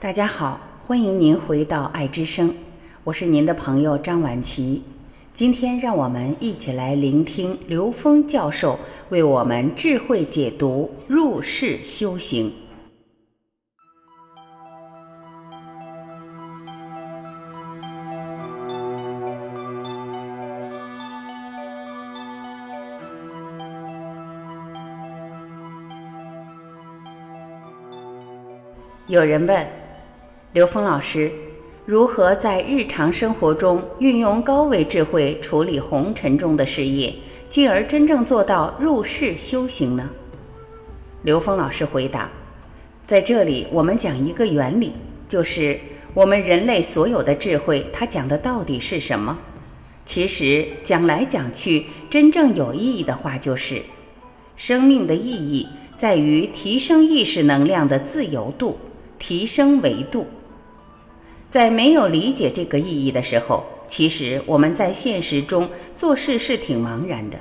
大家好，欢迎您回到爱之声，我是您的朋友张婉琪。今天让我们一起来聆听刘峰教授为我们智慧解读入世修行。有人问刘峰老师，如何在日常生活中运用高维智慧处理红尘中的事业，进而真正做到入世修行呢？刘峰老师回答：在这里，我们讲一个原理，就是我们人类所有的智慧，它讲的到底是什么？其实讲来讲去，真正有意义的话，就是生命的意义在于提升意识能量的自由度。提升维度，在没有理解这个意义的时候，其实我们在现实中做事是挺茫然的。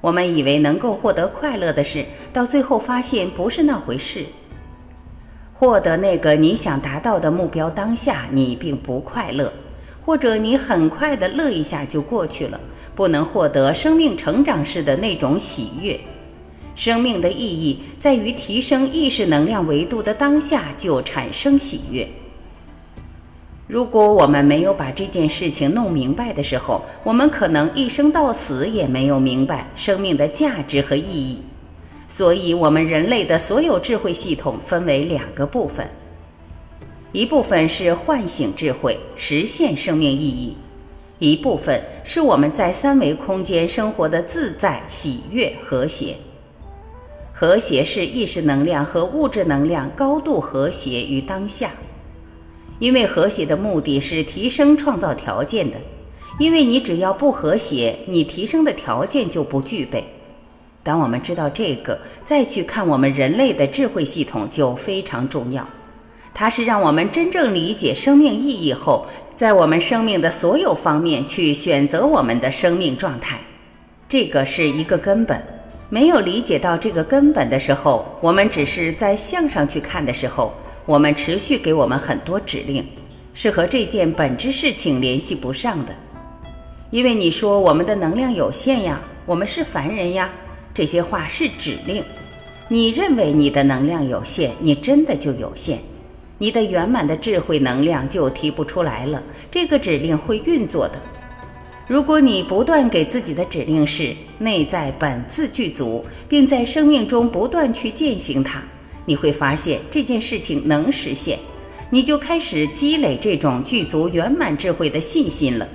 我们以为能够获得快乐的事，到最后发现不是那回事。获得那个你想达到的目标，当下你并不快乐，或者你很快的乐一下就过去了，不能获得生命成长式的那种喜悦。生命的意义在于提升意识能量维度的当下就产生喜悦。如果我们没有把这件事情弄明白的时候，我们可能一生到死也没有明白生命的价值和意义。所以，我们人类的所有智慧系统分为两个部分：一部分是唤醒智慧，实现生命意义；一部分是我们在三维空间生活的自在、喜悦、和谐。和谐是意识能量和物质能量高度和谐于当下，因为和谐的目的是提升创造条件的。因为你只要不和谐，你提升的条件就不具备。当我们知道这个，再去看我们人类的智慧系统就非常重要。它是让我们真正理解生命意义后，在我们生命的所有方面去选择我们的生命状态，这个是一个根本。没有理解到这个根本的时候，我们只是在向上去看的时候，我们持续给我们很多指令，是和这件本质事情联系不上的。因为你说我们的能量有限呀，我们是凡人呀，这些话是指令。你认为你的能量有限，你真的就有限，你的圆满的智慧能量就提不出来了，这个指令会运作的。如果你不断给自己的指令是内在本自具足，并在生命中不断去践行它，你会发现这件事情能实现，你就开始积累这种具足圆满智慧的信心了。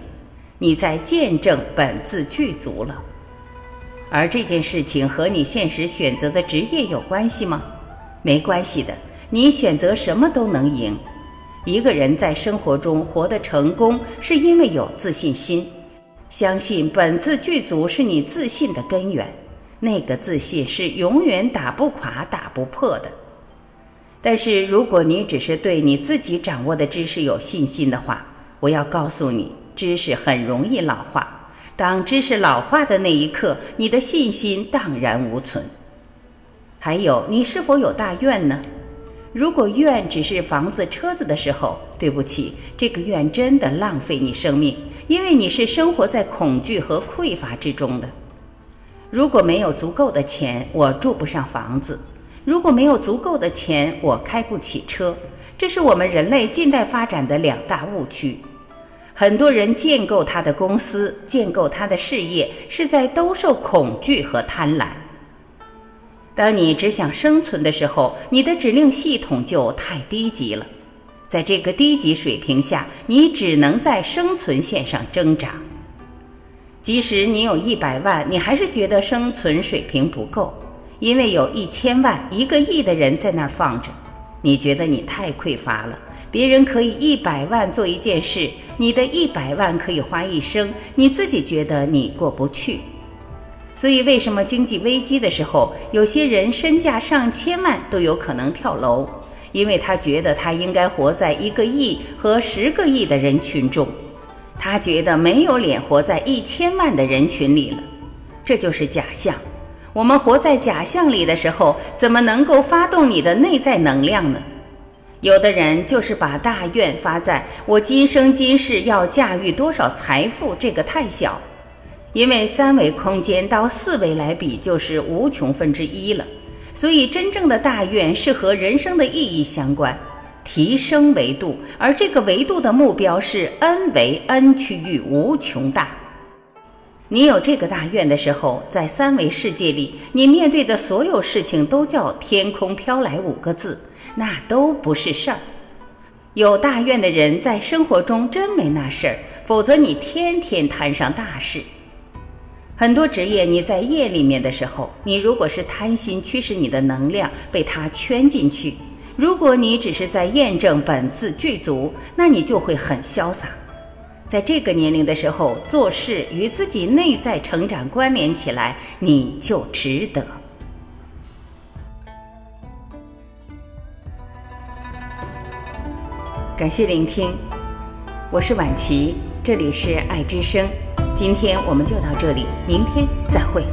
你在见证本自具足了，而这件事情和你现实选择的职业有关系吗？没关系的，你选择什么都能赢。一个人在生活中活得成功，是因为有自信心。相信本自具足是你自信的根源，那个自信是永远打不垮、打不破的。但是，如果你只是对你自己掌握的知识有信心的话，我要告诉你，知识很容易老化。当知识老化的那一刻，你的信心荡然无存。还有，你是否有大愿呢？如果愿只是房子、车子的时候，对不起，这个愿真的浪费你生命。因为你是生活在恐惧和匮乏之中的。如果没有足够的钱，我住不上房子；如果没有足够的钱，我开不起车。这是我们人类近代发展的两大误区。很多人建构他的公司、建构他的事业，是在兜售恐惧和贪婪。当你只想生存的时候，你的指令系统就太低级了。在这个低级水平下，你只能在生存线上挣扎。即使你有一百万，你还是觉得生存水平不够，因为有一千万、一个亿的人在那儿放着，你觉得你太匮乏了。别人可以一百万做一件事，你的一百万可以花一生，你自己觉得你过不去。所以，为什么经济危机的时候，有些人身价上千万都有可能跳楼？因为他觉得他应该活在一个亿和十个亿的人群中，他觉得没有脸活在一千万的人群里了，这就是假象。我们活在假象里的时候，怎么能够发动你的内在能量呢？有的人就是把大愿发在我今生今世要驾驭多少财富，这个太小，因为三维空间到四维来比就是无穷分之一了。所以真正的大愿是和人生的意义相关，提升维度，而这个维度的目标是 n 为 n 区域无穷大。你有这个大愿的时候，在三维世界里，你面对的所有事情都叫“天空飘来”五个字。那都不是事儿。有大愿的人在生活中真没那事儿，否则你天天摊上大事。很多职业你在业里面的时候，你如果是贪心驱使你的能量被它圈进去；如果你只是在验证本自具足，那你就会很潇洒。在这个年龄的时候做事与自己内在成长关联起来，你就值得。感谢聆听，我是晚琪，这里是爱之声，今天我们就到这里，明天再会。